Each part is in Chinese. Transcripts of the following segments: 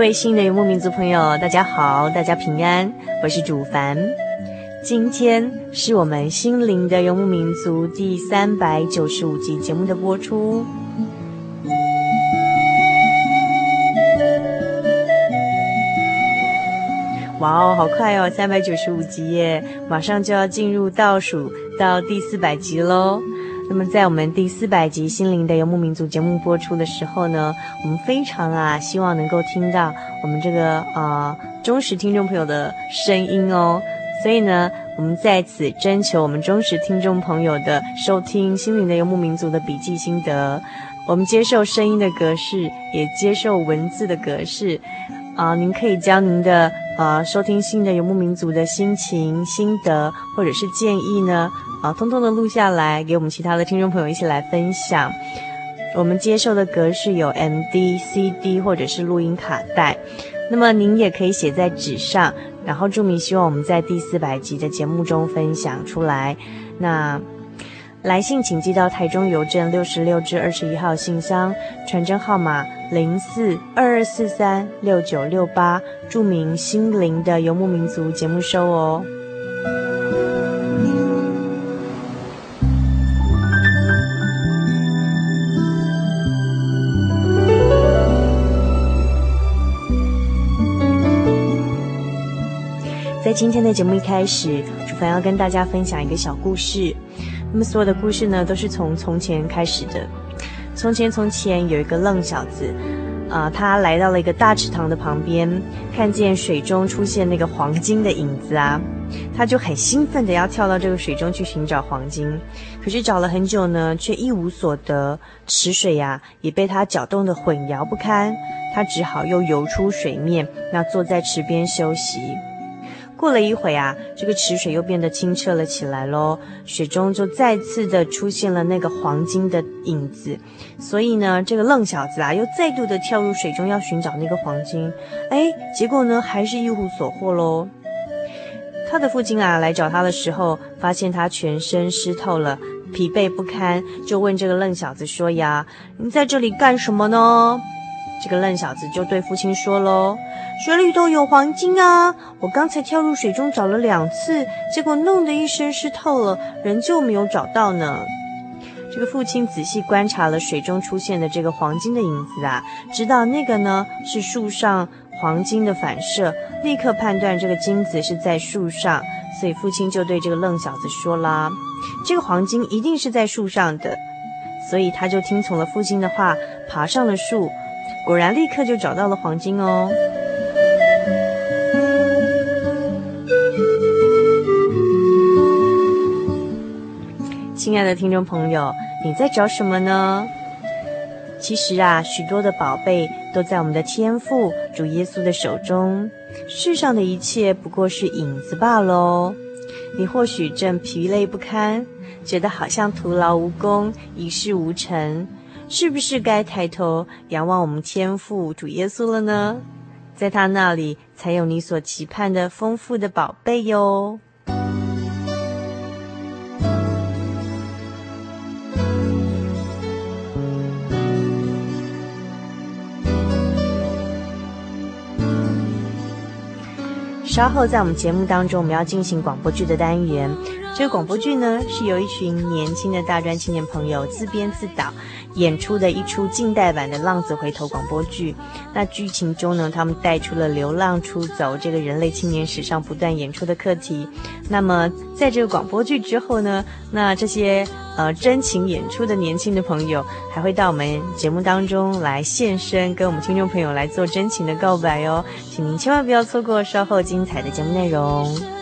各位新的游牧民族朋友，大家好，大家平安，我是主凡。今天是我们心灵的游牧民族第三百九十五集节目的播出。哇哦，好快哦，三百九十五集耶，马上就要进入倒数到第四百集喽。那么，在我们第四百集《心灵的游牧民族》节目播出的时候呢，我们非常啊希望能够听到我们这个呃忠实听众朋友的声音哦。所以呢，我们在此征求我们忠实听众朋友的收听《心灵的游牧民族》的笔记心得。我们接受声音的格式，也接受文字的格式。啊、您可以将您的呃收听《心的游牧民族》的心情、心得或者是建议呢。啊，通通的录下来，给我们其他的听众朋友一起来分享。我们接受的格式有 MD、CD 或者是录音卡带。那么您也可以写在纸上，然后注明希望我们在第四百集的节目中分享出来。那来信请寄到台中邮政六十六至二十一号信箱，传真号码零四二二四三六九六八，注明“心灵的游牧民族”节目收哦。在今天的节目一开始，主凡要跟大家分享一个小故事。那么所有的故事呢，都是从从前开始的。从前从前有一个愣小子，啊、他来到了一个大池塘的旁边，看见水中出现那个黄金的影子啊，他就很兴奋的要跳到这个水中去寻找黄金。可是找了很久呢，却一无所得。池水呀、也被他搅动得混淆不堪。他只好又游出水面，那坐在池边休息。过了一会啊，这个池水又变得清澈了起来喽，水中就再次的出现了那个黄金的影子，所以呢，这个愣小子啊，又再度的跳入水中要寻找那个黄金，哎，结果呢，还是一无所获喽。他的父亲啊，来找他的时候，发现他全身湿透了，疲惫不堪，就问这个愣小子说呀：“你在这里干什么呢？”这个愣小子就对父亲说喽：“水里头有黄金啊！我刚才跳入水中找了两次，结果弄得一身湿透了，仍旧没有找到呢。”这个父亲仔细观察了水中出现的这个黄金的影子啊，知道那个呢是树上黄金的反射，立刻判断这个金子是在树上，所以父亲就对这个愣小子说啦：“这个黄金一定是在树上的。”所以他就听从了父亲的话，爬上了树。果然，立刻就找到了黄金哦！亲爱的听众朋友，你在找什么呢？其实啊，许多的宝贝都在我们的天父主耶稣的手中，世上的一切不过是影子罢喽。你或许正疲累不堪，觉得好像徒劳无功，一事无成，是不是该抬头仰望我们天父主耶稣了呢？在他那里才有你所期盼的丰富的宝贝哟。稍后在我们节目当中，我们要进行广播剧的单元。这个广播剧呢，是由一群年轻的大专青年朋友自编自导演出的一出近代版的《浪子回头》广播剧。那剧情中呢，他们带出了流浪出走这个人类青年史上不断演出的课题。那么，在这个广播剧之后呢，那这些。呃，真情演出的年轻的朋友还会到我们节目当中来现身，跟我们听众朋友来做真情的告白哟，请您千万不要错过稍后精彩的节目内容。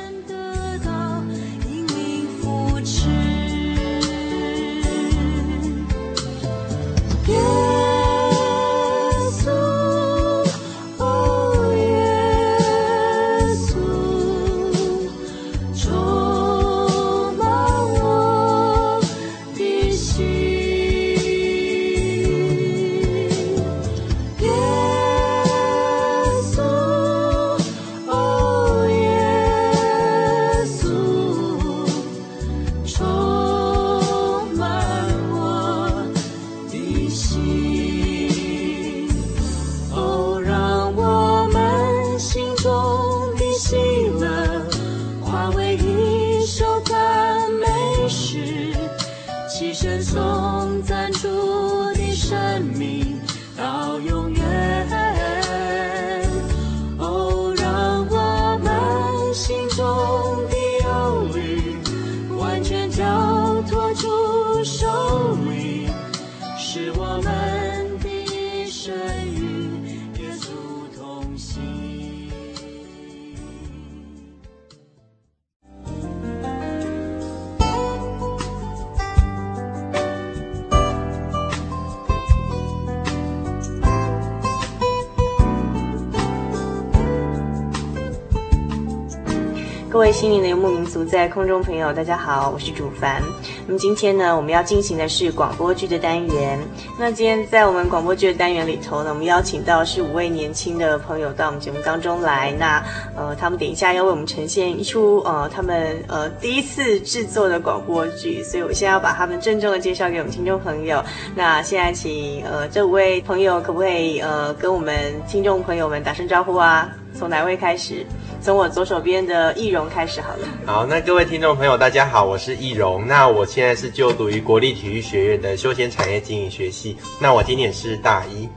在空中朋友，大家好，我是主凡。那么今天呢，我们要进行的是广播剧的单元。那今天在我们广播剧的单元里头呢，我们邀请到是五位年轻的朋友到我们节目当中来。那呃，他们等一下要为我们呈现一出呃他们呃第一次制作的广播剧，所以我现在要把他们郑重的介绍给我们听众朋友。那现在请呃这五位朋友可不可以呃跟我们听众朋友们打声招呼啊？从哪位开始？从我左手边的易容开始好了。好，那各位听众朋友，大家好，我是易容。那我现在是就读于国立体育学院的休闲产业经营学系。那我今年是大一。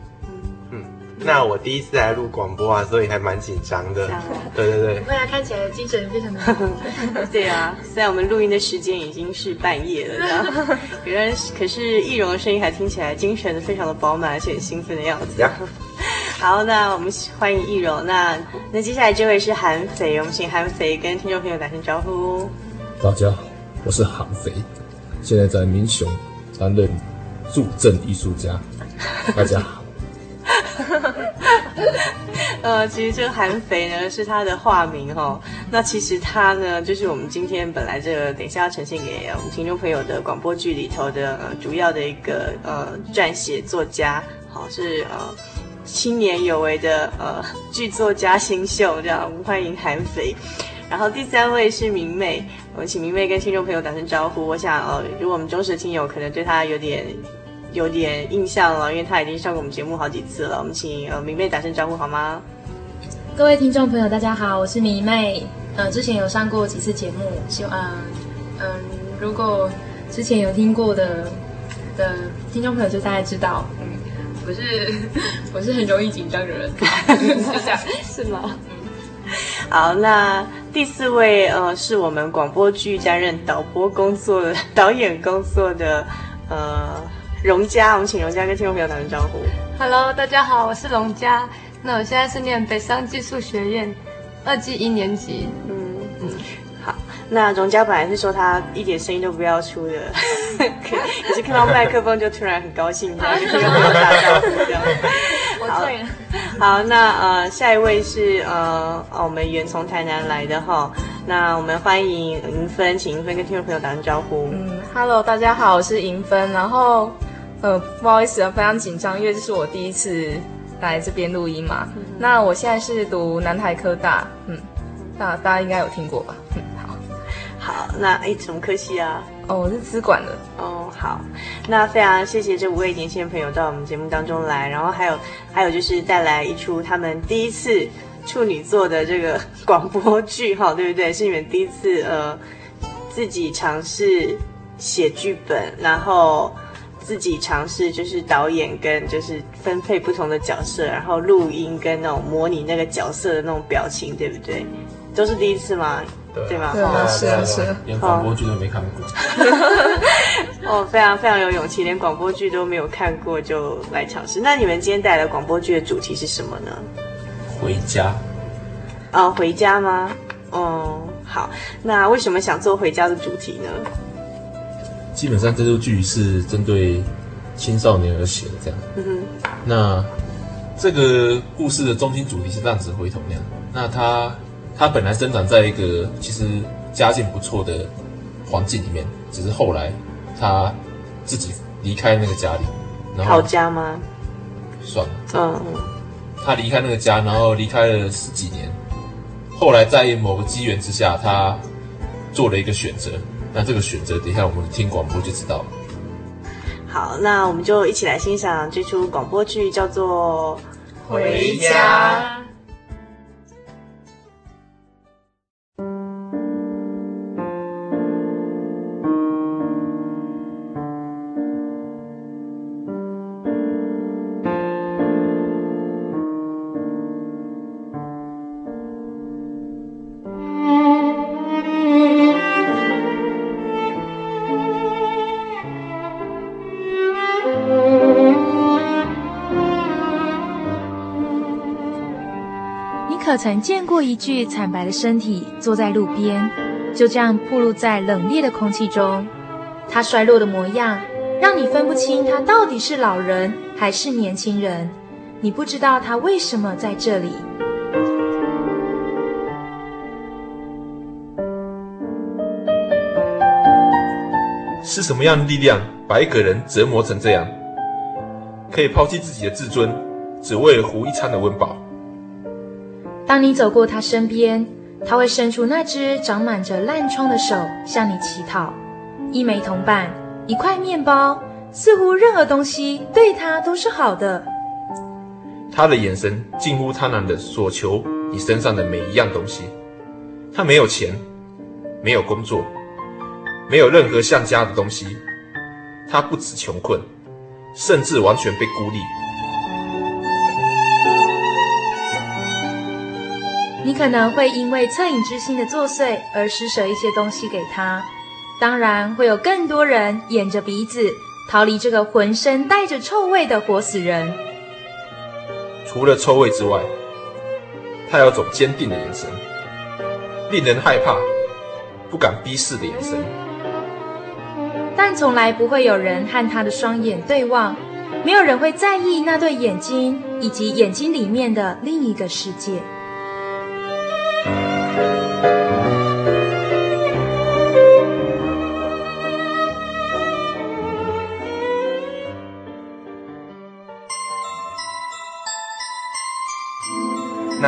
嗯，那我第一次来录广播啊，所以还蛮紧张的。对对对。未来看起来精神非常的好。对啊，虽然我们录音的时间已经是半夜了，这样，可是可是易容的声音还听起来精神非常的饱满，而且很兴奋的样子。好，那我们欢迎易容。那那接下来这位是韩肥，我们请韩肥跟听众朋友打声招呼。大家好，我是韩肥，现在在民雄担任助阵艺术家。大家好。呃，其实这个韩肥呢是他的化名哈、哦。那其实他呢就是我们今天本来这个等一下要呈现给我们听众朋友的广播剧里头的、呃、主要的一个呃撰写作家，好是呃。青年有为的呃剧作家新秀，这样我们欢迎韩肥。然后第三位是明媚，我们请明媚跟听众朋友打声招呼。我想呃，如果我们忠实的听友可能对她有点有点印象了，因为她已经上过我们节目好几次了。我们请呃明媚打声招呼好吗？各位听众朋友，大家好，我是明媚。呃，之前有上过几次节目，希望嗯、呃，如果之前有听过的的听众朋友就大概知道，我是 我是很容易紧张的人，是这样是吗？好，那第四位呃，是我们广播剧担任导播工作的导演工作的呃荣佳，我们请荣佳跟听众朋友打声招呼。Hello，大家好，我是荣佳。那我现在是念北商技术学院二技一年级。嗯嗯。那荣佳本来是说他一点声音都不要出的，可是看到麦克风就突然很高兴，这样就跟朋友打招呼这样。我醉了。好，那呃，下一位是呃，我们远从台南来的哈。那我们欢迎银芬，请银芬跟听众朋友打声招呼。嗯，Hello，大家好，我是银芬。然后呃，不好意思啊，非常紧张，因为这是我第一次来这边录音嘛。嗯、那我现在是读南台科大，嗯，那大家应该有听过吧？嗯，好，那哎，什么科系啊？哦，我是资管的。哦，好，那非常谢谢这五位年轻朋友到我们节目当中来，然后还有还有就是带来一出他们第一次处女座的这个广播剧，哈，对不对？是你们第一次呃自己尝试写剧本，然后自己尝试就是导演跟就是分配不同的角色，然后录音跟那种模拟那个角色的那种表情，对不对？都是第一次吗？对吗？对啊，是啊，是。连广播剧都没看过。哦，非常非常有勇气，连广播剧都没有看过就来尝试。那你们今天带来的广播剧的主题是什么呢？回家。哦，回家吗？哦，好。那为什么想做回家的主题呢？基本上这部剧是针对青少年而写的，这样。嗯哼。那这个故事的中心主题是浪子回头那样。那他。他本来生长在一个其实家境不错的环境里面，只是后来他自己离开那个家里，然后逃家吗？算了，嗯，他离开那个家，然后离开了十几年，后来在某个机缘之下，他做了一个选择。那这个选择，等一下我们听广播就知道了。好，那我们就一起来欣赏这出广播剧，叫做《回家》。可曾见过一具惨白的身体坐在路边，就这样暴露在冷冽的空气中？他衰落的模样，让你分不清他到底是老人还是年轻人。你不知道他为什么在这里。是什么样的力量把一个人折磨成这样？可以抛弃自己的自尊，只为了糊一餐的温饱？当你走过他身边，他会伸出那只长满着烂疮的手向你乞讨，一枚铜板，一块面包，似乎任何东西对他都是好的。他的眼神近乎贪婪的索求你身上的每一样东西。他没有钱，没有工作，没有任何像家的东西。他不止穷困，甚至完全被孤立。你可能会因为恻隐之心的作祟而施舍一些东西给他，当然会有更多人掩着鼻子逃离这个浑身带着臭味的活死人。除了臭味之外，他有种坚定的眼神，令人害怕、不敢逼视的眼神。但从来不会有人和他的双眼对望，没有人会在意那对眼睛以及眼睛里面的另一个世界。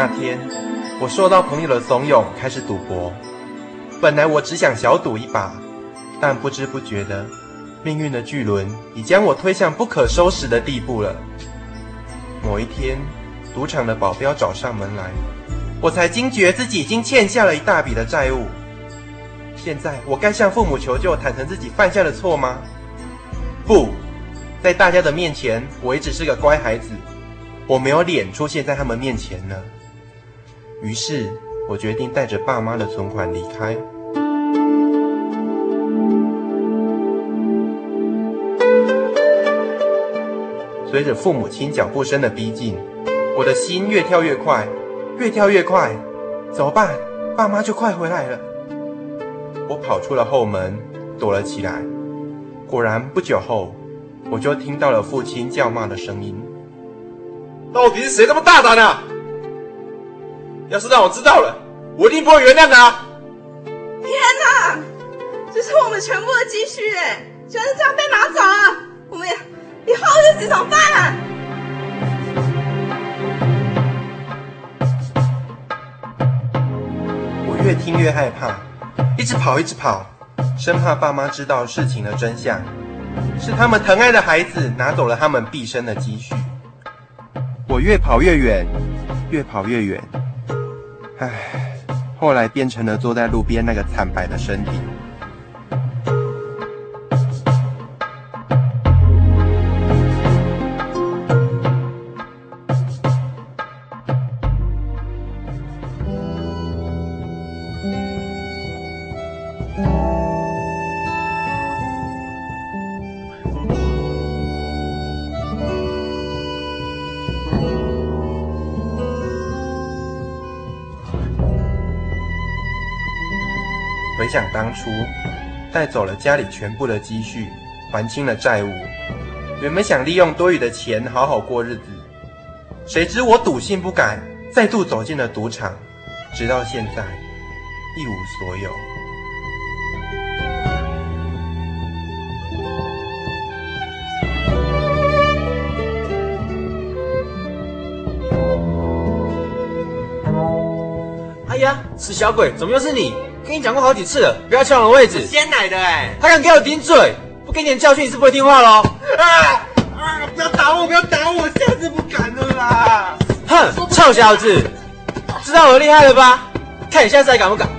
那天，我受到朋友的怂恿，开始赌博。本来我只想小赌一把，但不知不觉的，命运的巨轮已将我推向不可收拾的地步了。某一天，赌场的保镖找上门来，我才惊觉自己已经欠下了一大笔的债务。现在，我该向父母求救，坦诚自己犯下的错吗？不，在大家的面前，我一直是个乖孩子，我没有脸出现在他们面前呢。于是我决定带着爸妈的存款离开。随着父母亲脚步声的逼近，我的心越跳越快，越跳越快。怎么办？爸妈就快回来了。我跑出了后门，躲了起来。果然，不久后，我就听到了父亲叫骂的声音。到底是谁这么大胆啊？要是让我知道了，我一定不会原谅他。天哪，这是我们全部的积蓄哎，居然是这样被拿走了，我们以后日子怎么办啊？我越听越害怕，一直跑，一直跑，生怕爸妈知道事情的真相，是他们疼爱的孩子拿走了他们毕生的积蓄。我越跑越远，越跑越远，唉，后来变成了坐在路边那个惨白的身体。带走了家里全部的积蓄，还清了债务。原本想利用多余的钱好好过日子，谁知我赌性不改，再度走进了赌场，直到现在一无所有。哎呀，死小鬼，怎么又是你？跟你讲过好几次了，不要抢我的位置。先来的哎，他敢给我顶嘴，不给你点教训，你是不会听话喽。啊啊！不要打我，不要打我，下次不敢了啦。哼，臭小子，知道我厉害了吧？看你下次还敢不敢？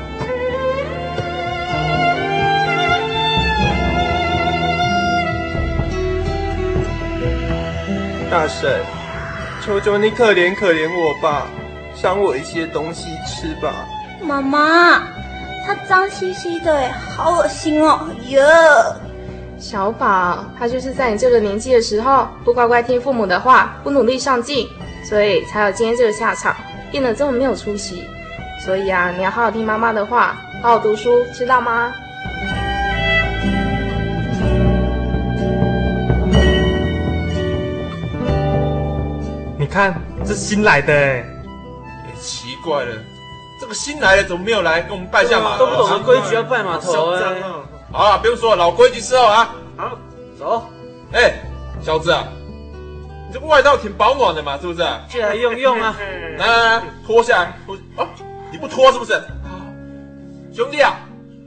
大婶，求求你可怜可怜我吧，赏我一些东西吃吧。妈妈。他脏兮兮的，好恶心哦！哟，小宝，他就是在你这个年纪的时候，不乖乖听父母的话，不努力上进，所以才有今天这个下场，变得这么没有出息。所以啊，你要好好听妈妈的话，好好读书，知道吗？你看，这新来的，哎，奇怪了。这个新来的怎么没有来跟我们拜下码头？都不懂得规矩要拜码头哎！好了，不用说了，老规矩伺候啊！好，走。哎，小子啊，你这个外套挺保暖的嘛，是不是？借来用用啊！来 来来，脱下来，脱啊！你不脱是不是？兄弟啊，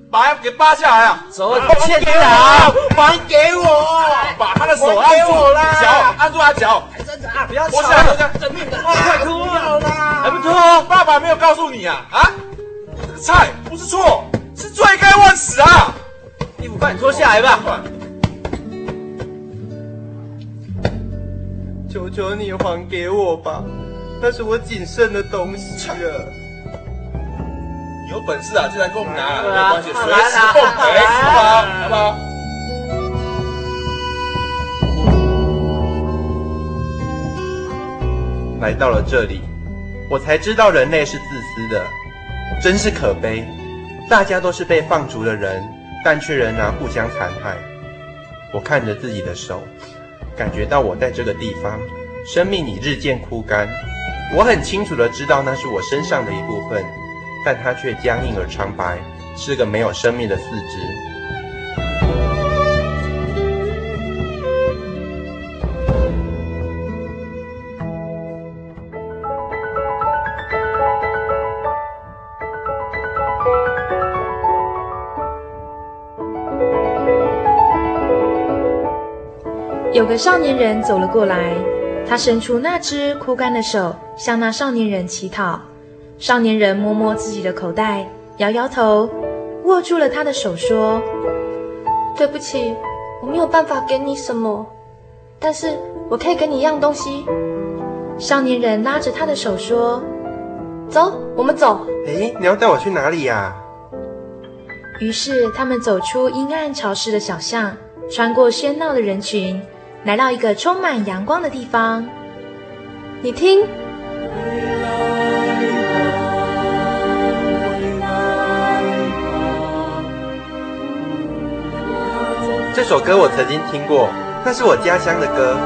把他给扒下来啊！走，欠打，啊，还给我！把他的手按住，脚按住他脚。啊！不要脱下来，脱下来，真命的！快脱啦！还不脱？爸爸没有告诉你啊！啊！这个菜不是错，是罪该万死啊！衣服快点脱下来吧！求求你还给我吧，那是我仅剩的东西了。有本事啊，就来跟我们拿，啊、没有关系，随时奉陪，好不好？好不好？来到了这里，我才知道人类是自私的，真是可悲。大家都是被放逐的人，但却仍然互相残害。我看着自己的手，感觉到我在这个地方，生命已日渐枯干。我很清楚的知道那是我身上的一部分，但它却僵硬而苍白，是个没有生命的四肢。有个少年人走了过来，他伸出那只枯干的手，向那少年人乞讨。少年人摸摸自己的口袋，摇摇头，握住了他的手，说：“对不起，我没有办法给你什么，但是我可以给你一样东西。”少年人拉着他的手说：“走，我们走。”诶，你要带我去哪里呀？于是他们走出阴暗潮湿的小巷，穿过喧闹的人群。来到一个充满阳光的地方，你听，这首歌我曾经听过，那是我家乡的歌。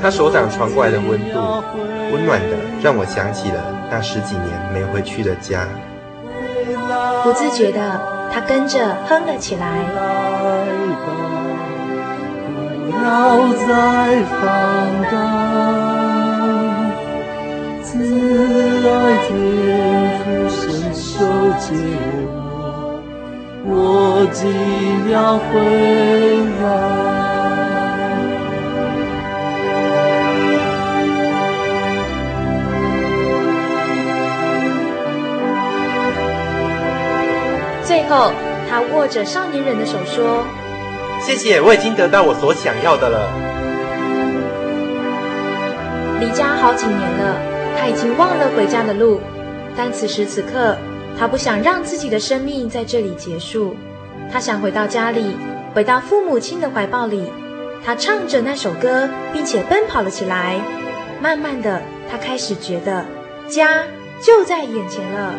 他手掌传过来的温度，温暖的，让我想起了那十几年没回去的家。不自觉的，他跟着哼了起来。不要再放。慈爱天父伸手接我，我尽量回来。最后，他握着少年人的手说：“谢谢，我已经得到我所想要的了。”离家好几年了，已经忘了回家的路，但此时此刻，他不想让自己的生命在这里结束。他想回到家里，回到父母亲的怀抱里。他唱着那首歌，并且奔跑了起来。慢慢的，他开始觉得家就在眼前了。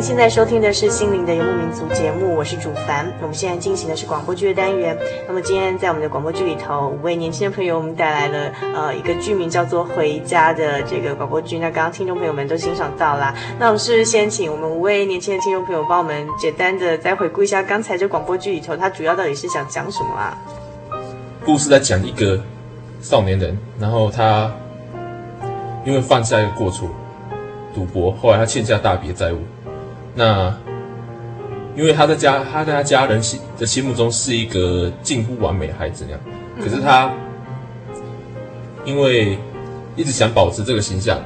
现在收听的是《心灵的游牧民族》节目，我是主凡。我们现在进行的是广播剧的单元。那么今天在我们的广播剧里头，五位年轻的朋友，我们带来了呃一个剧名叫做《回家》的这个广播剧。那刚刚听众朋友们都欣赏到啦。那我们是不是先请我们五位年轻的听众朋友帮我们简单的再回顾一下刚才这广播剧里头，它主要到底是想讲什么啊？故事在讲一个少年人，然后他因为犯下一个过错。赌博，后来他欠下大笔债务。那因为他在家，他在他家人心的心目中是一个近乎完美的孩子那样。可是他因为一直想保持这个形象，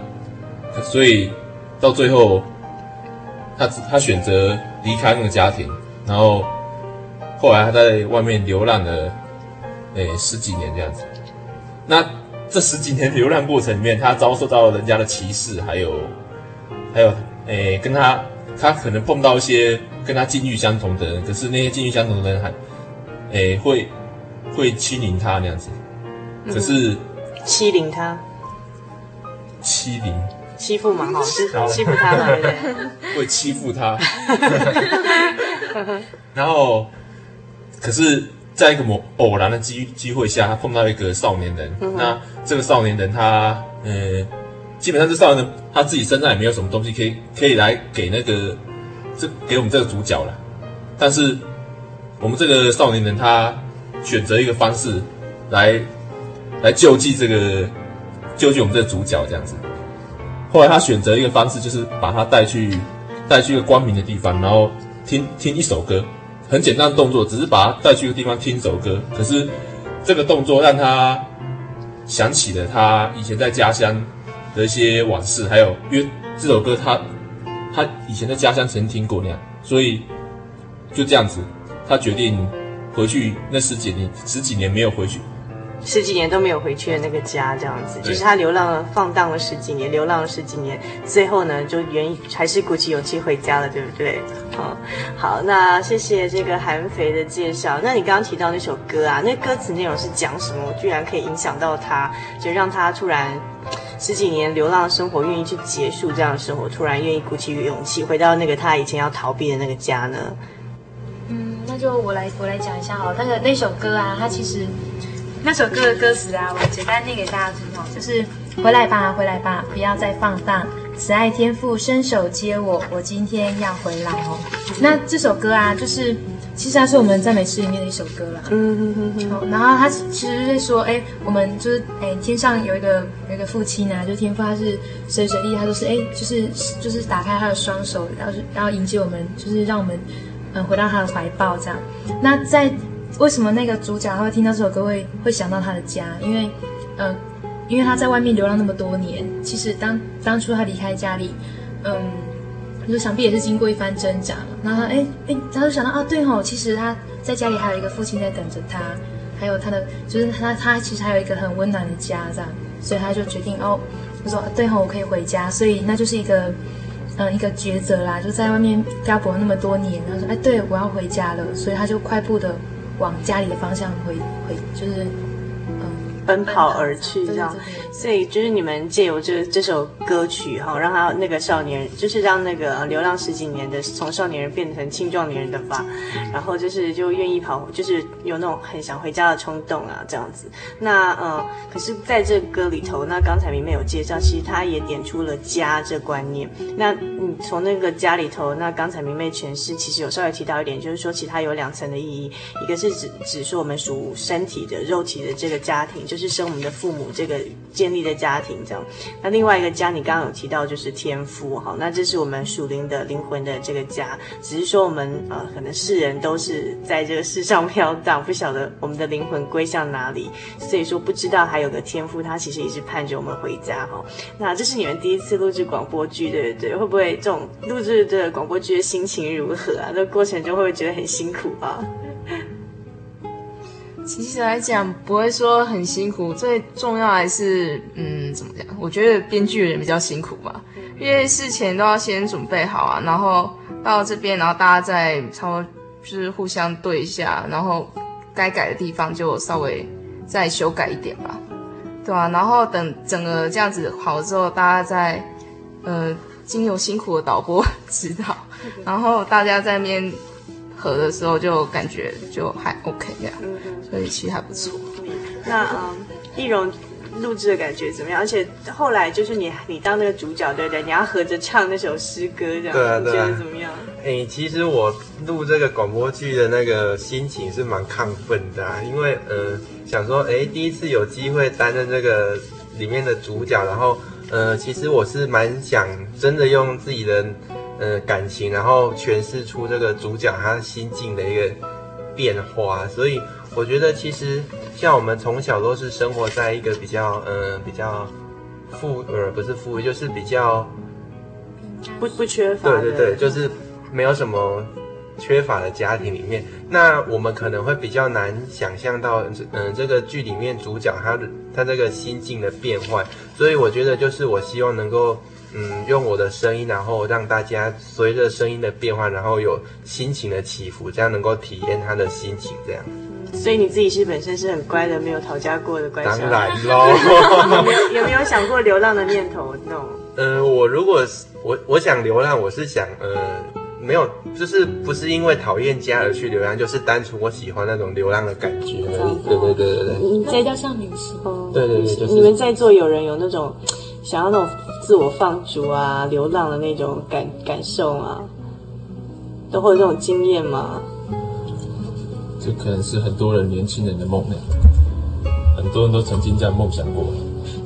所以到最后他他选择离开那个家庭，然后后来他在外面流浪了诶十几年这样子。那这十几年流浪过程里面，他遭受到了人家的歧视，还有。还有，诶，跟他，他可能碰到一些跟他境遇相同的人，可是那些境遇相同的人还，诶，会会欺凌他那样子，可是、嗯、欺凌他，欺凌，欺负嘛，好，是欺负他嘛，对不对？会欺负他，然后，可是在一个某偶然的机机会下，他碰到一个少年人，嗯、那这个少年人他，嗯。基本上这少年他自己身上也没有什么东西可以可以来给那个这给我们这个主角了，但是我们这个少年人他选择一个方式来来救济这个救济我们这个主角这样子。后来他选择一个方式，就是把他带去带去一个光明的地方，然后听听一首歌，很简单的动作，只是把他带去一个地方听一首歌。可是这个动作让他想起了他以前在家乡。的一些往事，还有因为这首歌他他以前在家乡曾经听过那样，所以就这样子，他决定回去那十几年十几年没有回去，十几年都没有回去的那个家，这样子，就是他流浪了放荡了十几年，流浪了十几年，最后呢就原还是鼓起勇气回家了，对不对？好，好，那谢谢这个韩肥的介绍。那你刚刚提到那首歌啊，那歌词内容是讲什么？居然可以影响到他，就让他突然。十几年流浪生活，愿意去结束这样的生活，突然愿意鼓起勇气回到那个他以前要逃避的那个家呢？嗯，那就我来我来讲一下哦，那个那首歌啊，它其实那首歌的歌词啊，我简单念给大家听哦，就是回来吧，回来吧，不要再放荡，慈爱天父伸手接我，我今天要回来哦。那这首歌啊，就是。其实它是我们赞美诗里面的一首歌啦。嗯嗯嗯嗯。好，然后他其实是说，哎，我们就是哎，天上有一个有一个父亲啊，就天父他是随时随地，他都是哎，就是就是打开他的双手，然后是然后迎接我们，就是让我们嗯回到他的怀抱这样。那在为什么那个主角他会听到这首歌会会想到他的家？因为嗯，因为他在外面流浪那么多年，其实当当初他离开家里，嗯。你说想必也是经过一番挣扎，然后他哎哎，他就想到啊，对吼，其实他在家里还有一个父亲在等着他，还有他的就是他他其实还有一个很温暖的家这样，所以他就决定哦，他说对吼，我可以回家，所以那就是一个嗯一个抉择啦，就在外面漂泊那么多年，他说哎，对我要回家了，所以他就快步的往家里的方向回回，就是。奔跑而去，这样，所以就是你们借由这这首歌曲哈，让他那个少年人，就是让那个流浪十几年的从少年人变成青壮年人的吧，然后就是就愿意跑，就是有那种很想回家的冲动啊，这样子。那呃，可是在这歌里头，那刚才明媚有介绍，其实他也点出了家这观念。那你从那个家里头，那刚才明媚诠释，其实有稍微提到一点，就是说其他有两层的意义，一个是指指说我们属身体的肉体的这个家庭。就就是生我们的父母这个建立的家庭这样，那另外一个家你刚刚有提到就是天父哈，那这是我们属灵的灵魂的这个家，只是说我们呃可能世人都是在这个世上飘荡，不晓得我们的灵魂归向哪里，所以说不知道还有个天父，他其实一直盼着我们回家哈。那这是你们第一次录制广播剧对不对？会不会这种录制的广播剧的心情如何啊？这过程中会不会觉得很辛苦啊？其实来讲不会说很辛苦，最重要还是嗯怎么讲？我觉得编剧人比较辛苦吧，因为事前都要先准备好啊，然后到这边，然后大家再差不多就是互相对一下，然后该改的地方就稍微再修改一点吧，对吧？然后等整个这样子好了之后，大家再呃经由辛苦的导播 指导，然后大家在那边。合的时候就感觉就还 OK 这样，所以其实还不错。那嗯，易容录制的感觉怎么样？而且后来就是你你当那个主角对不对？你要合着唱那首诗歌这样，对啊，你觉得怎么样？哎、欸，其实我录这个广播剧的那个心情是蛮亢奋的，啊，因为呃想说哎、欸、第一次有机会担任这个里面的主角，然后呃其实我是蛮想真的用自己的。呃，感情，然后诠释出这个主角他心境的一个变化，所以我觉得其实像我们从小都是生活在一个比较呃比较富呃不是富裕，就是比较不不缺乏，对对对，就是没有什么缺乏的家庭里面，那我们可能会比较难想象到，嗯、呃，这个剧里面主角他的他这个心境的变换，所以我觉得就是我希望能够。嗯，用我的声音，然后让大家随着声音的变化，然后有心情的起伏，这样能够体验他的心情。这样，嗯，所以你自己是本身是很乖的，没有讨价过的乖。当然喽。有没有有没有想过流浪的念头？那种？呃，我如果我我想流浪，我是想呃，没有，就是不是因为讨厌家而去流浪，就是单纯我喜欢那种流浪的感觉。嗯、对对对对对。你在叫像旅行。对对对，就是你们在座有人有那种想要那种。自我放逐啊，流浪的那种感感受啊，都会有这种经验吗？这可能是很多人年轻人的梦呢，很多人都曾经这样梦想过。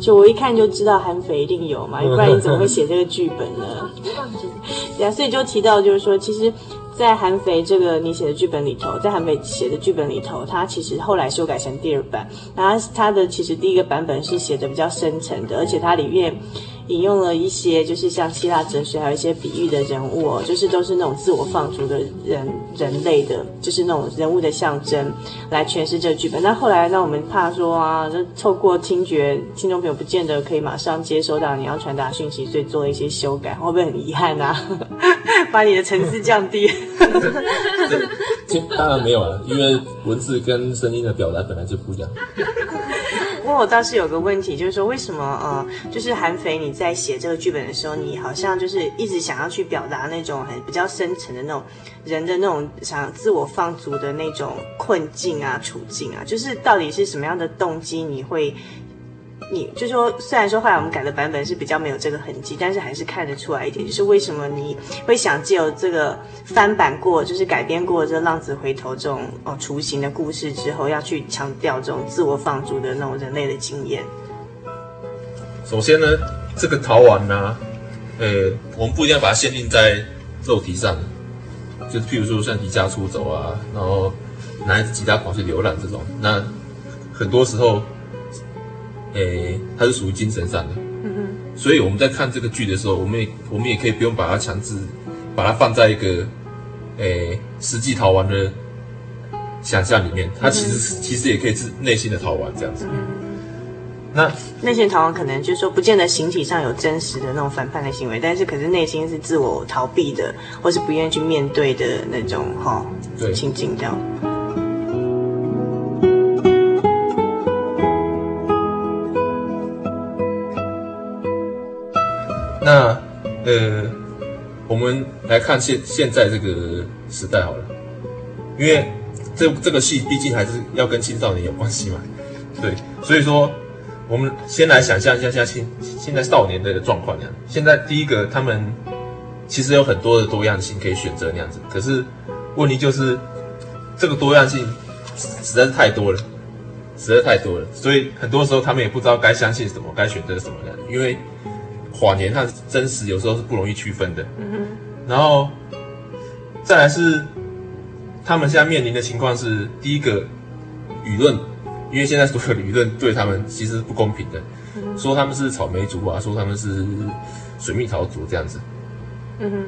就我一看就知道韩肥一定有嘛，不然你怎么会写这个剧本呢？对啊，所以就提到就是说，其实。在韩肥这个你写的剧本里头，在韩肥写的剧本里头，他其实后来修改成第二版。然后他的其实第一个版本是写的比较深沉的，而且它里面引用了一些就是像希腊哲学，还有一些比喻的人物哦，就是都是那种自我放逐的人人类的，就是那种人物的象征来诠释这个剧本。那后来，那我们怕说啊，就透过听觉，听众朋友不见得可以马上接收到你要传达讯息，所以做了一些修改，会不会很遗憾啊？把你的层次降低？当然没有了，因为文字跟声音的表达本来就不一样。不过我倒是有个问题，就是说为什么呃，就是韩非你在写这个剧本的时候，你好像就是一直想要去表达那种很比较深沉的那种人的那种想自我放逐的那种困境啊、处境啊，就是到底是什么样的动机你会？你就说，虽然说后来我们改的版本是比较没有这个痕迹，但是还是看得出来一点，就是为什么你会想借由这个翻版过，就是改编过这《浪子回头》这种哦雏形的故事之后，要去强调这种自我放逐的那种人类的经验。首先呢，这个逃亡呢、呃，我们不一定要把它限定在肉体上，就是譬如说像离家出走啊，然后拿一只吉他跑去流浪这种，那很多时候。诶，它是属于精神上的，嗯哼，所以我们在看这个剧的时候，我们也我们也可以不用把它强制，把它放在一个诶实际逃亡的想象里面，它其实其实也可以是内心的逃亡这样子。嗯、那内心逃亡可能就是说，不见得形体上有真实的那种反叛的行为，但是可是内心是自我逃避的，或是不愿意去面对的那种哈、哦、情景这样。来看现现在这个时代好了，因为这这个戏毕竟还是要跟青少年有关系嘛，对，所以说我们先来想象一下现在青现在少年的状况那样。现在第一个，他们其实有很多的多样性可以选择那样子，可是问题就是这个多样性实在是太多了，实在太多了，所以很多时候他们也不知道该相信什么，该选择什么的，因为。谎言和真实有时候是不容易区分的。然后，再来是他们现在面临的情况是：第一个，舆论，因为现在所有的舆论对他们其实是不公平的，嗯，说他们是草莓族啊，说他们是水蜜桃族这样子。嗯哼。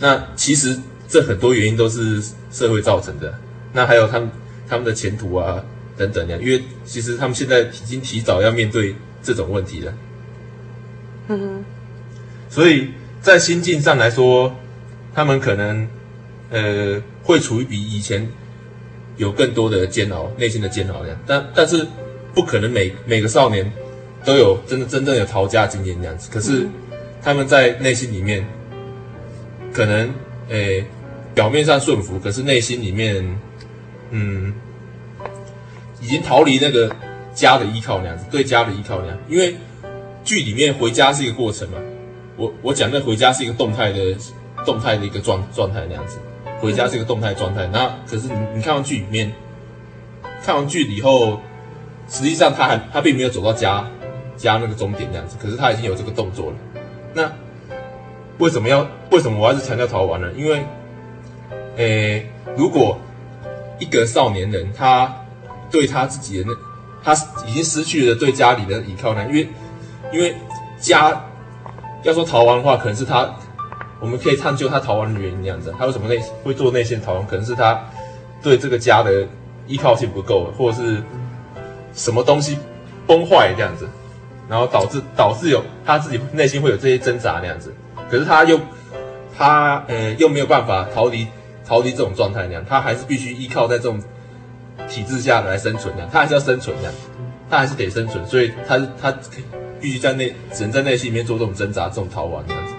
那其实这很多原因都是社会造成的。那还有他们他们的前途啊等等的，因为其实他们现在已经提早要面对这种问题了。嗯哼，所以在心境上来说，他们可能呃会处于比以前有更多的煎熬，内心的煎熬这样。但但是不可能每每个少年都有真的真正有逃家经验那样子。可是他们在内心里面，可能呃表面上顺服，可是内心里面嗯已经逃离那个家的依靠那样子，对家的依靠那样，因为。剧里面回家是一个过程嘛，我我讲的回家是一个动态的动态的一个状状态那样子，回家是一个动态状态。那可是你你看完剧里面，看完剧以后，实际上他还他并没有走到家家那个终点那样子，可是他已经有这个动作了。那为什么要为什么我还是强调逃亡呢？因为，诶，如果一个少年人他对他自己的那他已经失去了对家里的依靠呢，因为。因为家要说逃亡的话，可能是他，我们可以探究他逃亡的原因这样子。他为什么内会做内线逃亡？可能是他对这个家的依靠性不够，或者是什么东西崩坏这样子，然后导致导致有他自己内心会有这些挣扎那样子。可是他又他呃又没有办法逃离逃离这种状态那样，他还是必须依靠在这种体制下来生存那样，他还是要生存的，他还是得生存，所以他他。必须在内，只能在内心里面做这种挣扎、这种逃亡这样子。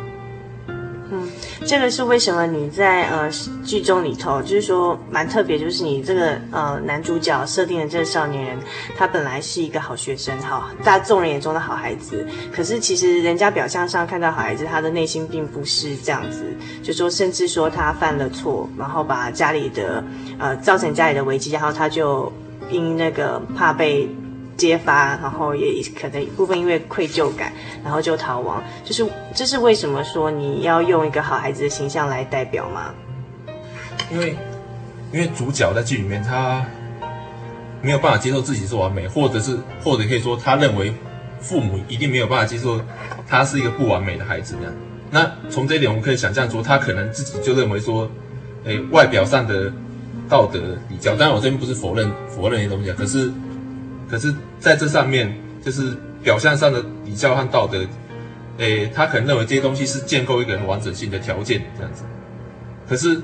嗯，这个是为什么你在呃剧中里头，就是说蛮特别，就是你这个呃男主角设定的这个少年人，他本来是一个好学生，好大众人眼中的好孩子，可是其实人家表象上看到好孩子，他的内心并不是这样子，就说甚至说他犯了错，然后把家里的呃造成家里的危机，然后他就因那个怕被。揭发，然后也可能一部分因为愧疚感，然后就逃亡。就是这是为什么说你要用一个好孩子的形象来代表吗？因为因为主角在剧里面他没有办法接受自己是完美，或者是或者可以说他认为父母一定没有办法接受他是一个不完美的孩子那。从这一点我们可以想象说，他可能自己就认为说，诶，外表上的道德比较，当然我这边不是否认否认那些东西啊，可是。可是在这上面，就是表象上的比较和道德，诶，他可能认为这些东西是建构一个人完整性的条件，这样子。可是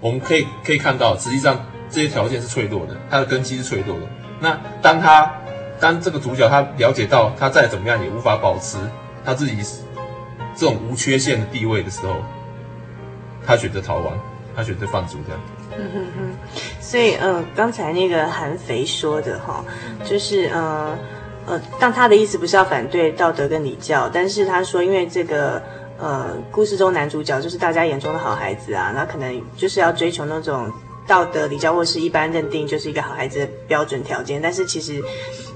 我们可以可以看到，实际上这些条件是脆弱的，它的根基是脆弱的。那当他当这个主角他了解到他再怎么样也无法保持他自己这种无缺陷的地位的时候，他选择逃亡，他选择放逐这样。嗯哼哼，所以呃，刚才那个韩肥说的哈，就是呃呃，但他的意思不是要反对道德跟礼教，但是他说因为这个呃故事中男主角就是大家眼中的好孩子啊，那可能就是要追求那种道德礼教或是一般认定就是一个好孩子的标准条件，但是其实。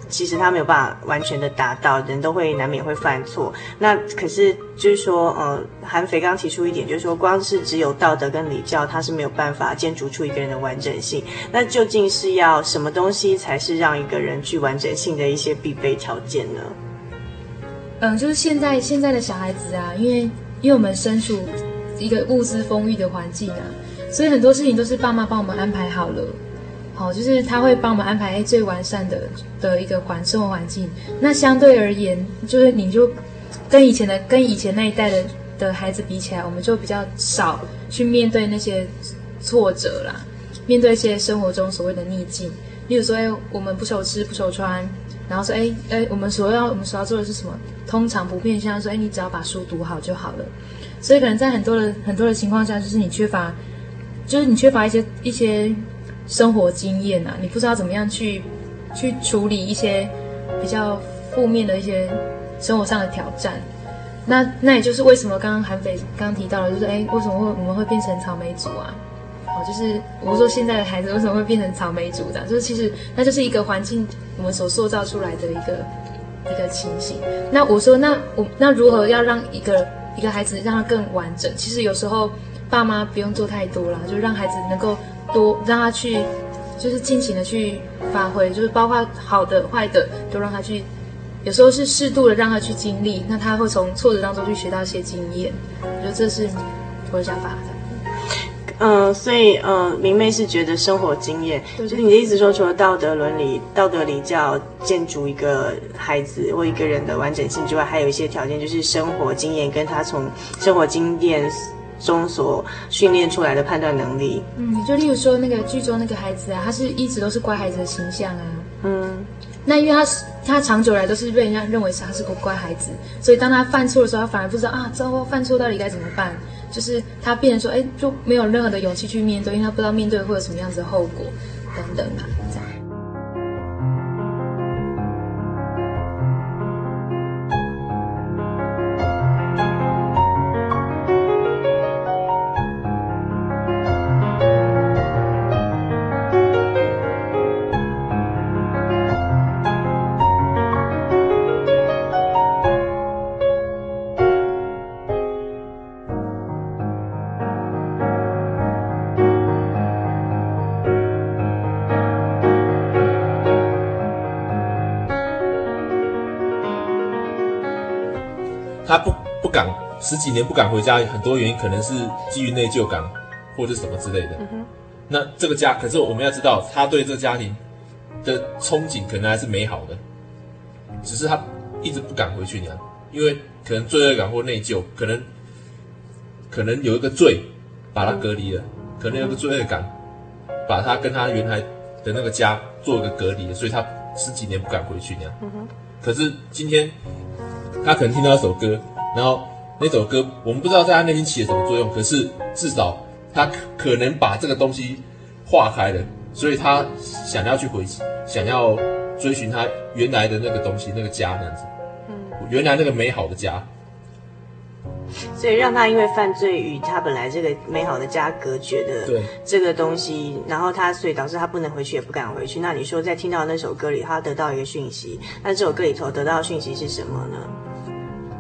其实他没有办法完全的达到，人都会难免会犯错。那可是就是说，呃，韩肥刚提出一点，就是说，光是只有道德跟礼教，他是没有办法建筑出一个人的完整性。那究竟是要什么东西才是让一个人具完整性的一些必备条件呢？嗯，就是现在现在的小孩子啊，因为因为我们身处一个物资丰裕的环境啊，所以很多事情都是爸妈帮我们安排好了。好，就是他会帮我们安排最完善的的一个环生活环境。那相对而言，就是你就跟以前的跟以前那一代的的孩子比起来，我们就比较少去面对那些挫折啦，面对一些生活中所谓的逆境。例如说，哎，我们不愁吃不愁穿，然后说，哎哎，我们所要我们所要做的是什么？通常不变相说，哎，你只要把书读好就好了。所以可能在很多的很多的情况下，就是你缺乏，就是你缺乏一些一些。生活经验啊，你不知道怎么样去去处理一些比较负面的一些生活上的挑战。那那也就是为什么刚刚韩北刚刚提到了，就是哎，为什么会我们会变成草莓族啊？哦，就是我说现在的孩子为什么会变成草莓族的？就是其实那就是一个环境我们所塑造出来的一个一个情形。那我说那我那如何要让一个一个孩子让他更完整？其实有时候爸妈不用做太多啦，就让孩子能够。多让他去，就是尽情的去发挥，就是包括好的、坏的，都让他去。有时候是适度的让他去经历，那他会从挫折当中去学到一些经验。我觉得这是我的想法。嗯、呃，所以呃，明媚是觉得生活经验，就是你的意思说，除了道德伦理、道德礼教建筑一个孩子或一个人的完整性之外，还有一些条件，就是生活经验跟他从生活经验。中所训练出来的判断能力，嗯，就例如说那个剧中那个孩子啊，他是一直都是乖孩子的形象啊，嗯，那因为他是他长久来都是被人家认为是他是个乖孩子，所以当他犯错的时候，他反而不知道啊，糟糕，犯错到底该怎么办？就是他变成说，哎，就没有任何的勇气去面对，因为他不知道面对会有什么样子的后果等等啊。他几年不敢回家，很多原因可能是基于内疚感，或者什么之类的。嗯。那这个家，可是我们要知道，他对这个家庭的憧憬可能还是美好的，只是他一直不敢回去那样，因为可能罪恶感或内疚，可能可能有一个罪把他隔离了，可能有个罪恶感把他跟他原来的那个家做一个隔离，所以他十几年不敢回去那样。嗯。可是今天。他可能听到一首歌，然后那首歌我们不知道在他内心起了什么作用，可是至少他可可能把这个东西化开了，所以他想要去回，想要追寻他原来的那个东西，那个家那样子，嗯，原来那个美好的家。所以让他因为犯罪与他本来这个美好的家隔绝的这个东西，然后他所以导致他不能回去，也不敢回去。那你说在听到那首歌里，他得到一个讯息，那这首歌里头得到的讯息是什么呢？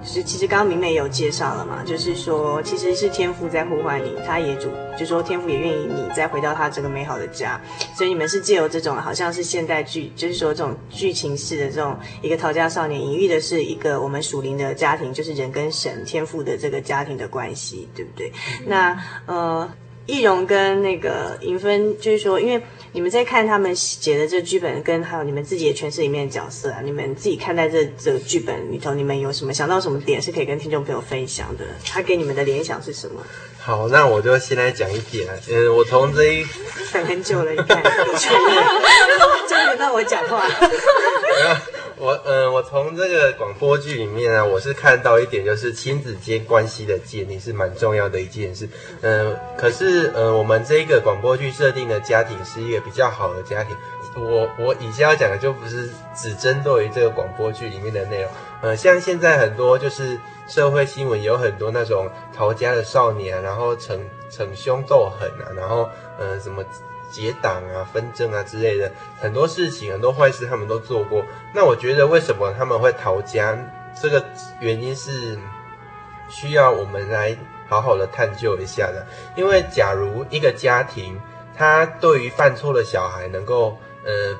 是，其实刚刚明媚也有介绍了嘛，就是说，其实是天父在呼唤你，他也主，就说天父也愿意你再回到他这个美好的家，所以你们是借由这种好像是现代剧，就是说这种剧情式的这种一个逃家少年，隐喻的是一个我们属灵的家庭，就是人跟神天父的这个家庭的关系，对不对？嗯、那呃。易容跟那个银芬，就是说，因为你们在看他们写的这个剧本，跟还有你们自己的诠释里面的角色啊，你们自己看待这这个剧本里头，你们有什么想到什么点是可以跟听众朋友分享的？他给你们的联想是什么？好，那我就先来讲一点。嗯，我从这一等很久了，你看，终于轮到我讲话。我嗯、我从这个广播剧里面啊，我是看到一点，就是亲子间关系的建立是蛮重要的一件事。嗯、可是呃，我们这个广播剧设定的家庭是一个比较好的家庭。我我以下要讲的就不是只针对于这个广播剧里面的内容。呃，像现在很多就是社会新闻有很多那种逃家的少年，然后逞逞凶斗狠啊，然后呃什么。结党啊、纷争啊之类的很多事情，很多坏事他们都做过。那我觉得为什么他们会逃家？这个原因是需要我们来好好的探究一下的。因为假如一个家庭，他对于犯错的小孩能够呃，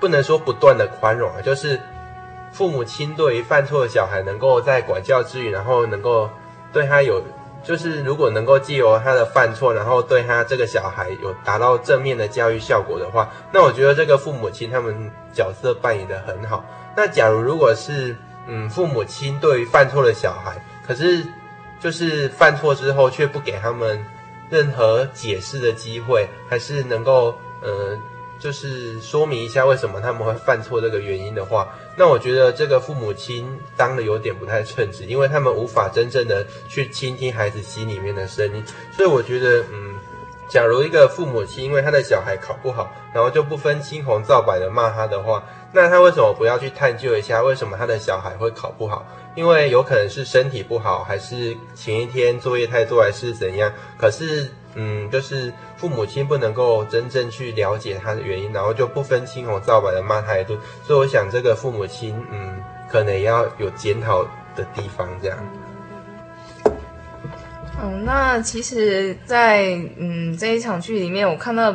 不能说不断的宽容啊，就是父母亲对于犯错的小孩能够在管教之余，然后能够对他有。就是如果能够借由他的犯错，然后对他这个小孩有达到正面的教育效果的话，那我觉得这个父母亲他们角色扮演得很好。那假如如果是嗯父母亲对于犯错的小孩，可是就是犯错之后却不给他们任何解释的机会，还是能够呃。就是说明一下为什么他们会犯错这个原因的话，那我觉得这个父母亲当的有点不太称职，因为他们无法真正的去倾听孩子心里面的声音。所以我觉得，嗯，假如一个父母亲因为他的小孩考不好，然后就不分青红皂白的骂他的话，那他为什么不要去探究一下为什么他的小孩会考不好？因为有可能是身体不好，还是前一天作业太多，还是怎样？可是。嗯，就是父母亲不能够真正去了解他的原因，然后就不分青红皂白的骂他一顿，所以我想这个父母亲，嗯，可能也要有检讨的地方，这样。嗯，那其实在，在嗯这一场剧里面，我看到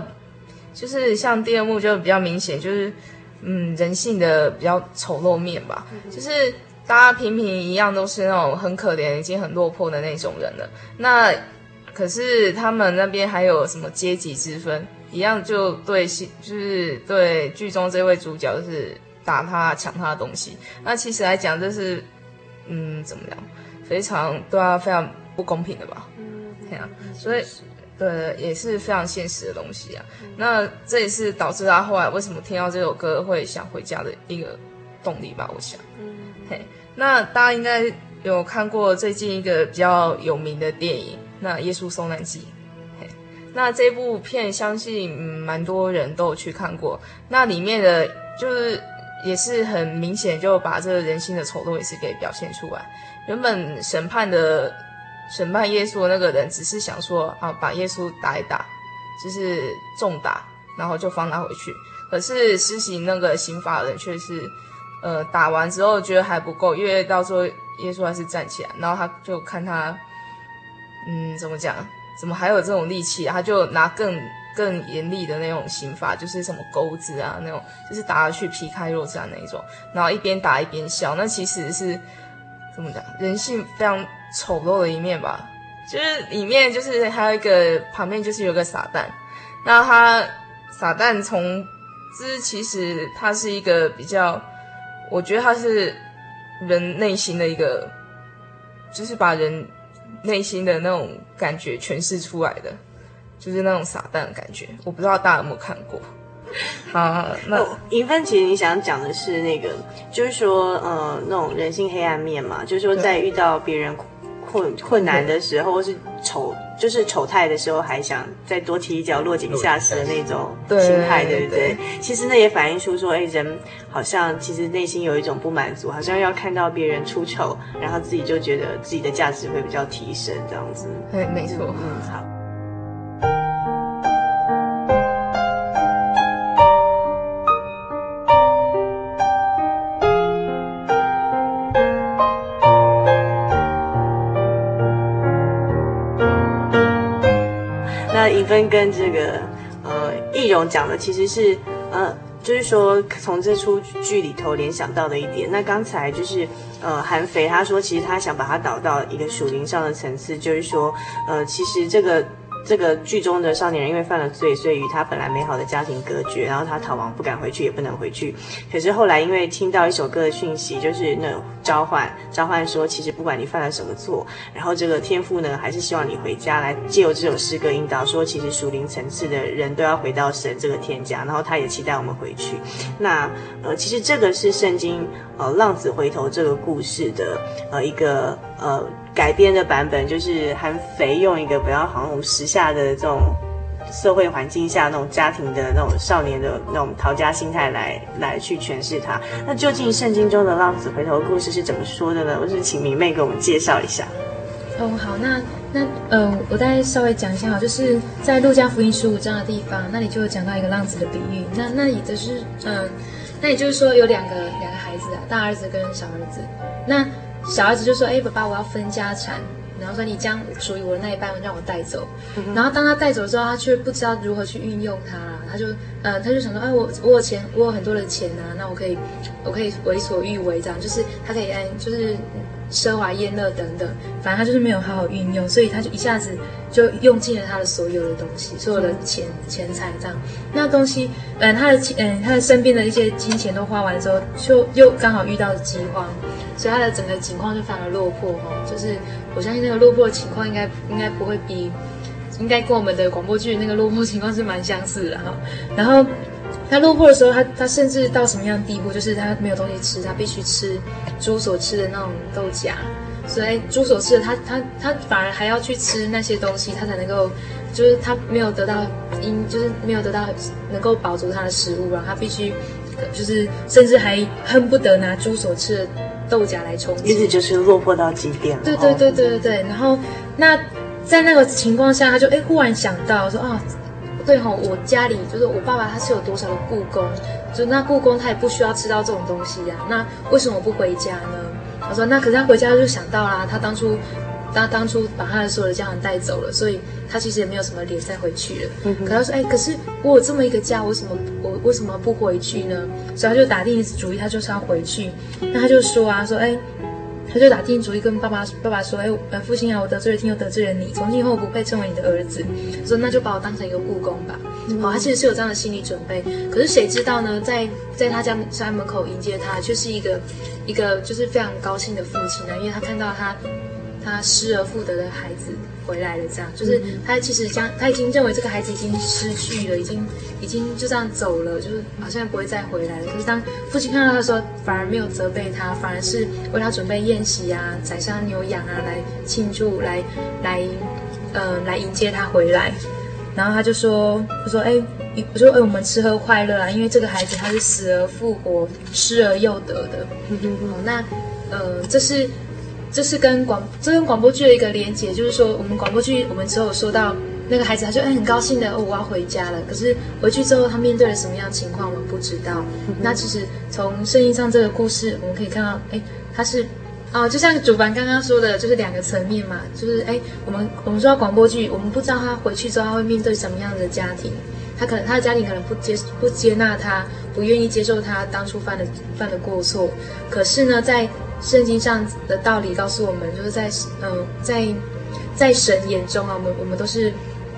就是像第二幕就比较明显，就是嗯人性的比较丑陋面吧，就是大家平平一样都是那种很可怜、已经很落魄的那种人了，那。可是他们那边还有什么阶级之分？一样就对，就是对剧中这位主角就是打他、抢他的东西。那其实来讲，这是嗯怎么样？非常对啊，非常不公平的吧？嗯，对啊，所以对，也是非常现实的东西啊。那这也是导致他后来为什么听到这首歌会想回家的一个动力吧？我想，嗯，嘿，那大家应该有看过最近一个比较有名的电影。那《耶稣受难记》，那这部片相信嗯蛮多人都有去看过。那里面的就是也是很明显就把这人性的丑陋也是给表现出来。原本审判的审判耶稣的那个人只是想说啊，把耶稣打一打，就是重打，然后就放他回去。可是施行那个刑罚的人却是，呃，打完之后觉得还不够，因为到时候耶稣还是站起来，然后他就看他。嗯，怎么讲？怎么还有这种力气啊？他就拿更更严厉的那种刑罚，就是什么钩子啊，那种就是打下去皮开肉绽那一种，然后一边打一边笑。那其实是怎么讲？人性非常丑陋的一面吧。就是里面就是还有一个旁边就是有个撒旦，那他撒旦从之其实他是一个比较，我觉得他是人内心的一个，就是把人。内心的那种感觉诠释出来的，就是那种撒旦的感觉。我不知道大家有没有看过。好，那银芬，其实你想讲的是那个，就是说，呃，那种人性黑暗面嘛，就是说，在遇到别人困困难的时候，或是丑。就是丑态的时候，还想再多踢一脚落井下石的那种心态，对不对，其实那也反映出说，哎，人好像其实内心有一种不满足，好像要看到别人出丑，然后自己就觉得自己的价值会比较提升，这样子。对，没错。嗯，好。分跟这个呃易容讲的其实是呃，就是说从这出剧里头联想到的一点。那刚才就是呃韩非他说，其实他想把它导到一个属灵上的层次，就是说呃，其实这个这个剧中的少年人因为犯了罪，所以与他本来美好的家庭隔绝，然后他逃亡，不敢回去，也不能回去。可是后来因为听到一首歌的讯息，就是那种召唤，召唤说，其实不管你犯了什么错，然后这个天父呢，还是希望你回家来，借由这首诗歌引导说，其实属灵层次的人都要回到神这个天家，然后他也期待我们回去。那呃，其实这个是圣经呃浪子回头这个故事的呃一个呃。改编的版本就是韩肥用一个比较好像时下的这种社会环境下那种家庭的那种少年的那种逃家心态来来去诠释它。那究竟圣经中的浪子回头的故事是怎么说的呢？我是请明媚给我们介绍一下。哦，好，那那呃，我再稍微讲一下哈，就是在路加福音十五章的地方，那里就有讲到一个浪子的比喻。那那里的是嗯、呃，那也就是说有两个两个孩子啊，大儿子跟小儿子。那小孩子就说：“哎，爸爸，我要分家产。然后说你将属于我的那一半让我带走。然后当他带走之后，他却不知道如何去运用它。他就，呃，他就想说：哎，我我有钱，我有很多的钱啊，那我可以，我可以为所欲为，这样就是他可以按，就是。”奢华宴乐等等，反正他就是没有好好运用，所以他就一下子就用尽了他的所有的东西，所有的钱钱财这样。那东西，嗯，他的钱，嗯，他的身边的一些金钱都花完之后，就又刚好遇到了饥荒，所以他的整个情况就非常的落魄哈。就是我相信那个落魄的情况应该应该不会比，应该跟我们的广播剧那个落魄情况是蛮相似的哈。然后。他落魄的时候，他他甚至到什么样的地步？就是他没有东西吃，他必须吃猪所吃的那种豆荚。所以猪所吃的，他他他反而还要去吃那些东西，他才能够，就是他没有得到因，就是没有得到能够饱足他的食物，然后他必须，就是甚至还恨不得拿猪所吃的豆荚来充饥。意思就是落魄到极点了。对对对对对对。然后那在那个情况下，他就哎忽然想到说啊。对吼，我家里就是我爸爸，他是有多少个雇工，就那雇工他也不需要吃到这种东西呀、啊。那为什么我不回家呢？他说，那可是他回家就想到啦，他当初，他当初把他的所有的家人带走了，所以他其实也没有什么脸再回去了。嗯、可他说，哎，可是我有这么一个家，为什么我为什么不回去呢？所以他就打定主意，他就是要回去。那他就说啊，说哎。他就打定主意跟爸爸爸爸说：“哎，呃，父亲啊，我得罪了天，又得罪了你，从今以后我不配称为你的儿子，说那就把我当成一个雇工吧。嗯”好，他其实是有这样的心理准备。可是谁知道呢？在在他家家门口迎接他，却是一个一个就是非常高兴的父亲呢，因为他看到他。他失而复得的孩子回来了，这样就是他其实将他已经认为这个孩子已经失去了，已经已经就这样走了，就是好像不会再回来了。可是当父亲看到他的时候，反而没有责备他，反而是为他准备宴席啊，宰杀牛羊啊，来庆祝，来来呃来迎接他回来。然后他就说，他说哎，我说哎，我们吃喝快乐啊，因为这个孩子他是死而复活，失而又得的。好，那呃这是。这是跟广这跟广播剧的一个连结，就是说我们广播剧我们之后有说到那个孩子，他就哎很高兴的哦，我要回家了。可是回去之后他面对了什么样的情况，我们不知道。嗯、那其实从圣经上这个故事，我们可以看到，哎，他是哦，就像主凡刚刚说的，就是两个层面嘛，就是哎，我们我们说到广播剧，我们不知道他回去之后他会面对什么样的家庭，他可能他的家庭可能不接不接纳他，不愿意接受他当初犯的犯的过错。可是呢，在圣经上的道理告诉我们，就是在嗯、呃，在在神眼中啊，我们我们都是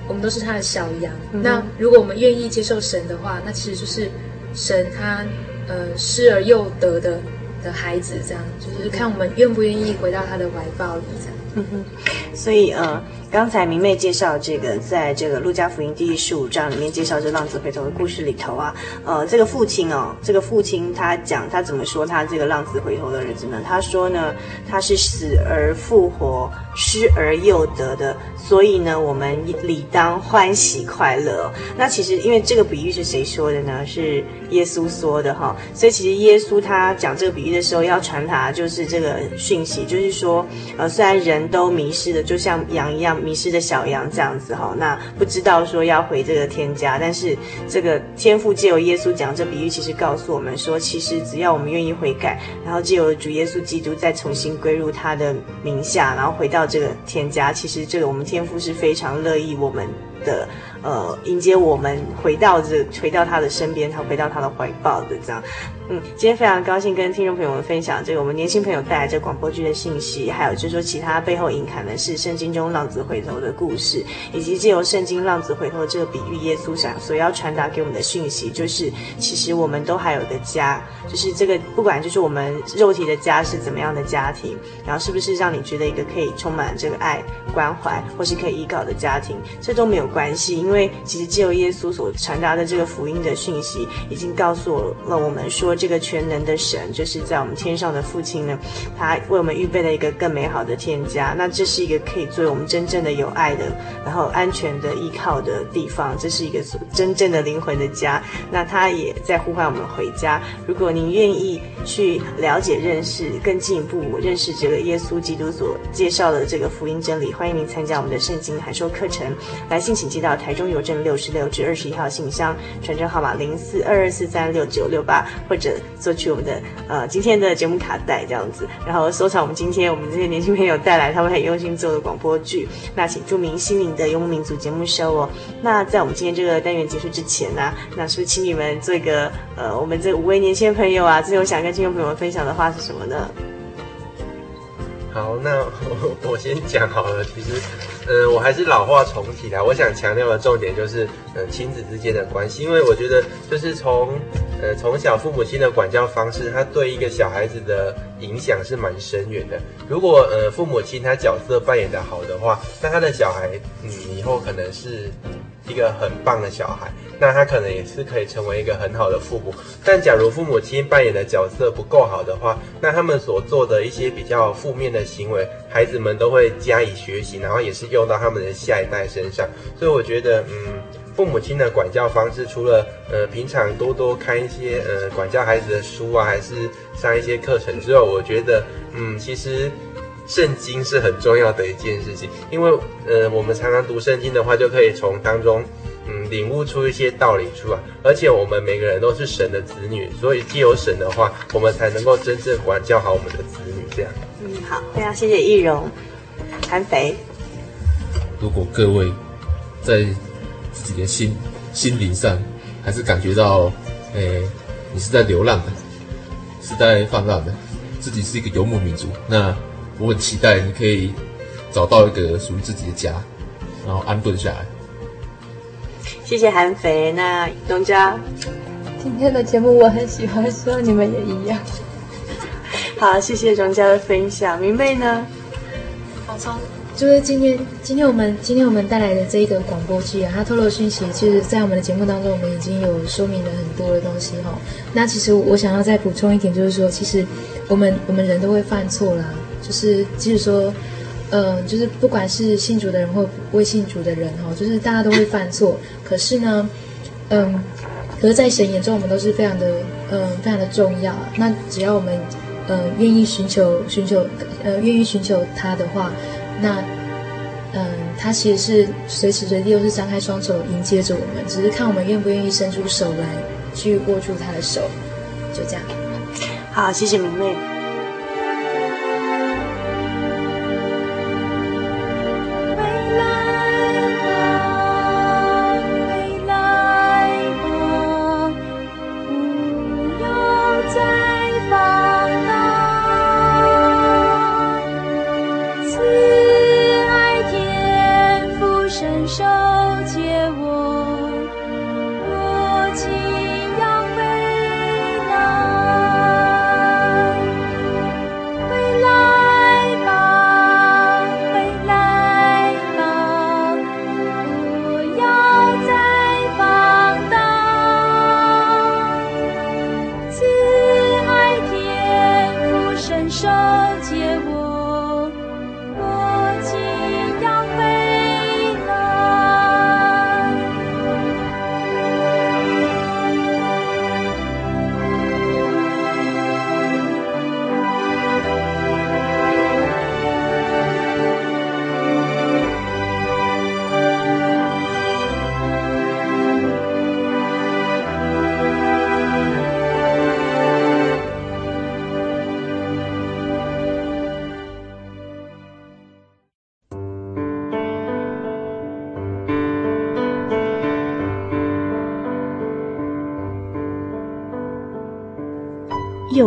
我们都是他的小羊。嗯、那如果我们愿意接受神的话，那其实就是神他呃失而又得的的孩子，这样就是看我们愿不愿意回到他的怀抱里，这样。嗯哼，所以呃。刚才明媚介绍这个，在这个路加福音第十五章里面介绍这浪子回头的故事里头啊，呃，这个父亲哦，这个父亲他讲他怎么说他这个浪子回头的日子呢？他说呢，他是死而复活，失而又得的，所以呢，我们理当欢喜快乐。那其实因为这个比喻是谁说的呢？是耶稣说的哈，所以其实耶稣他讲这个比喻的时候要传达就是这个讯息，就是说，呃，虽然人都迷失的，就像羊一样。迷失的小羊这样子哈，那不知道说要回这个天家，但是这个天父借由耶稣讲这比喻，其实告诉我们说，其实只要我们愿意悔改，然后借由主耶稣基督再重新归入他的名下，然后回到这个添加，其实这个我们天父是非常乐意我们的。呃，迎接我们回到这，回到他的身边，他回到他的怀抱的这样。嗯，今天非常高兴跟听众朋友们分享这个我们年轻朋友带来这广播剧的信息，还有就是说其他背后隐含的是圣经中浪子回头的故事，以及借由圣经浪子回头这个比喻，耶稣想所要传达给我们的讯息，就是其实我们都还有个家，就是这个不管就是我们肉体的家是怎么样的家庭，然后是不是让你觉得一个可以充满这个爱关怀或是可以依靠的家庭，这都没有关系，因为。因为其实借由耶稣所传达的这个福音的讯息，已经告诉了我们说，这个全能的神就是在我们天上的父亲呢，他为我们预备了一个更美好的天家。那这是一个可以作为我们真正的有爱的，然后安全的依靠的地方。这是一个真正的灵魂的家。那他也在呼唤我们回家。如果您愿意去了解、认识、更进一步认识这个耶稣基督所介绍的这个福音真理，欢迎您参加我们的圣经函授课程。来信请寄到台中。邮政六十六至二十一号信箱，传真号码零四二二四三六九六八，或者索取我们的呃今天的节目卡带这样子，然后收藏我们今天我们这些年轻朋友带来他们很用心做的广播剧。那请注明心灵的游牧民族节目收哦。那在我们今天这个单元结束之前呢，那是不是请你们做一个呃我们这五位年轻朋友啊，最后想跟听众朋友们分享的话是什么呢？好，那 我，先讲好了。其实，呃，我还是老话重提啦。我想强调的重点就是，呃，亲子之间的关系。因为我觉得，就是从，呃，从小父母亲的管教方式，他对一个小孩子的影响是蛮深远的。如果，呃，父母亲他角色扮演得好的话，那他的小孩，嗯，以后可能是一个很棒的小孩。那他可能也是可以成为一个很好的父母，但假如父母亲扮演的角色不够好的话，那他们所做的一些比较负面的行为，孩子们都会加以学习，然后也是用到他们的下一代身上。所以我觉得，嗯，父母亲的管教方式，除了呃平常多多看一些呃管教孩子的书啊，还是上一些课程之后，我觉得，嗯，其实圣经是很重要的一件事情，因为呃我们常常读圣经的话，就可以从当中。嗯，领悟出一些道理出来，而且我们每个人都是神的子女，所以既有神的话，我们才能够真正管教好我们的子女。这样，嗯，好，非常谢谢易容，韩肥。如果各位在自己的心心灵上，还是感觉到，诶，你是在流浪的，是在放浪的，自己是一个游牧民族，那我很期待你可以找到一个属于自己的家，然后安顿下来。谢谢韩肥，那荣佳，今天的节目我很喜欢，希望你们也一样。好，谢谢荣佳的分享。明媚呢？好，从就是今天，今天我们今天我们带来的这一个广播剧啊，它透露讯息，其实，在我们的节目当中，我们已经有说明了很多的东西哈。那其实我想要再补充一点，就是说，其实我们我们人都会犯错啦，就是即使说。呃，就是不管是信主的人或未信主的人哈，就是大家都会犯错。可是呢，嗯，可是，在神眼中，我们都是非常的，嗯，非常的重要。那只要我们，呃，愿意寻求、寻求，呃，愿意寻求他的话，那，嗯，他其实是随时随地都是张开双手迎接着我们，只是看我们愿不愿意伸出手来去握住他的手，就这样。好，谢谢明媚。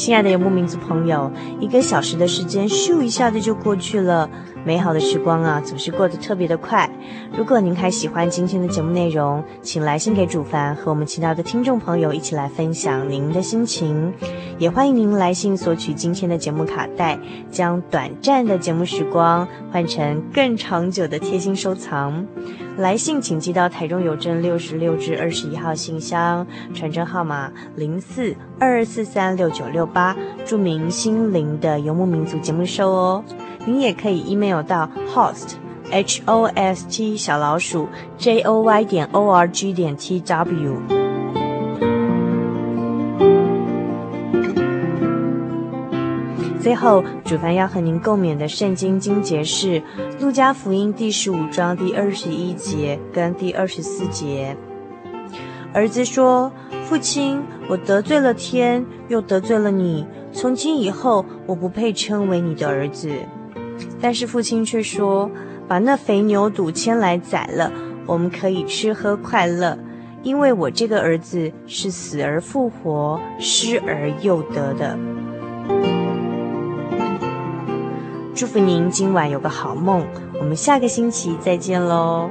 亲爱的游牧民族朋友，一个小时的时间，咻一下子就过去了。美好的时光啊，总是过得特别的快。如果您还喜欢今天的节目内容，请来信给主凡和我们其他的听众朋友一起来分享您的心情。也欢迎您来信索取今天的节目卡带，将短暂的节目时光换成更长久的贴心收藏。来信请寄到台中邮政六十六至二十一号信箱，传真号码零四二二四三六九六八，注明“心灵的游牧民族”节目收哦。您也可以 email 到 host h o s t 小老鼠 j o y 点 o r g 点 t w。最后，主凡要和您共勉的圣经经节是《路加福音》第十五章第二十一节跟第二十四节。儿子说：“父亲，我得罪了天，又得罪了你。从今以后，我不配称为你的儿子。”但是父亲却说：“把那肥牛肚牵来宰了，我们可以吃喝快乐，因为我这个儿子是死而复活，失而又得的。”祝福您今晚有个好梦，我们下个星期再见喽。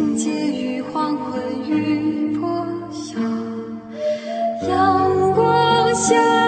光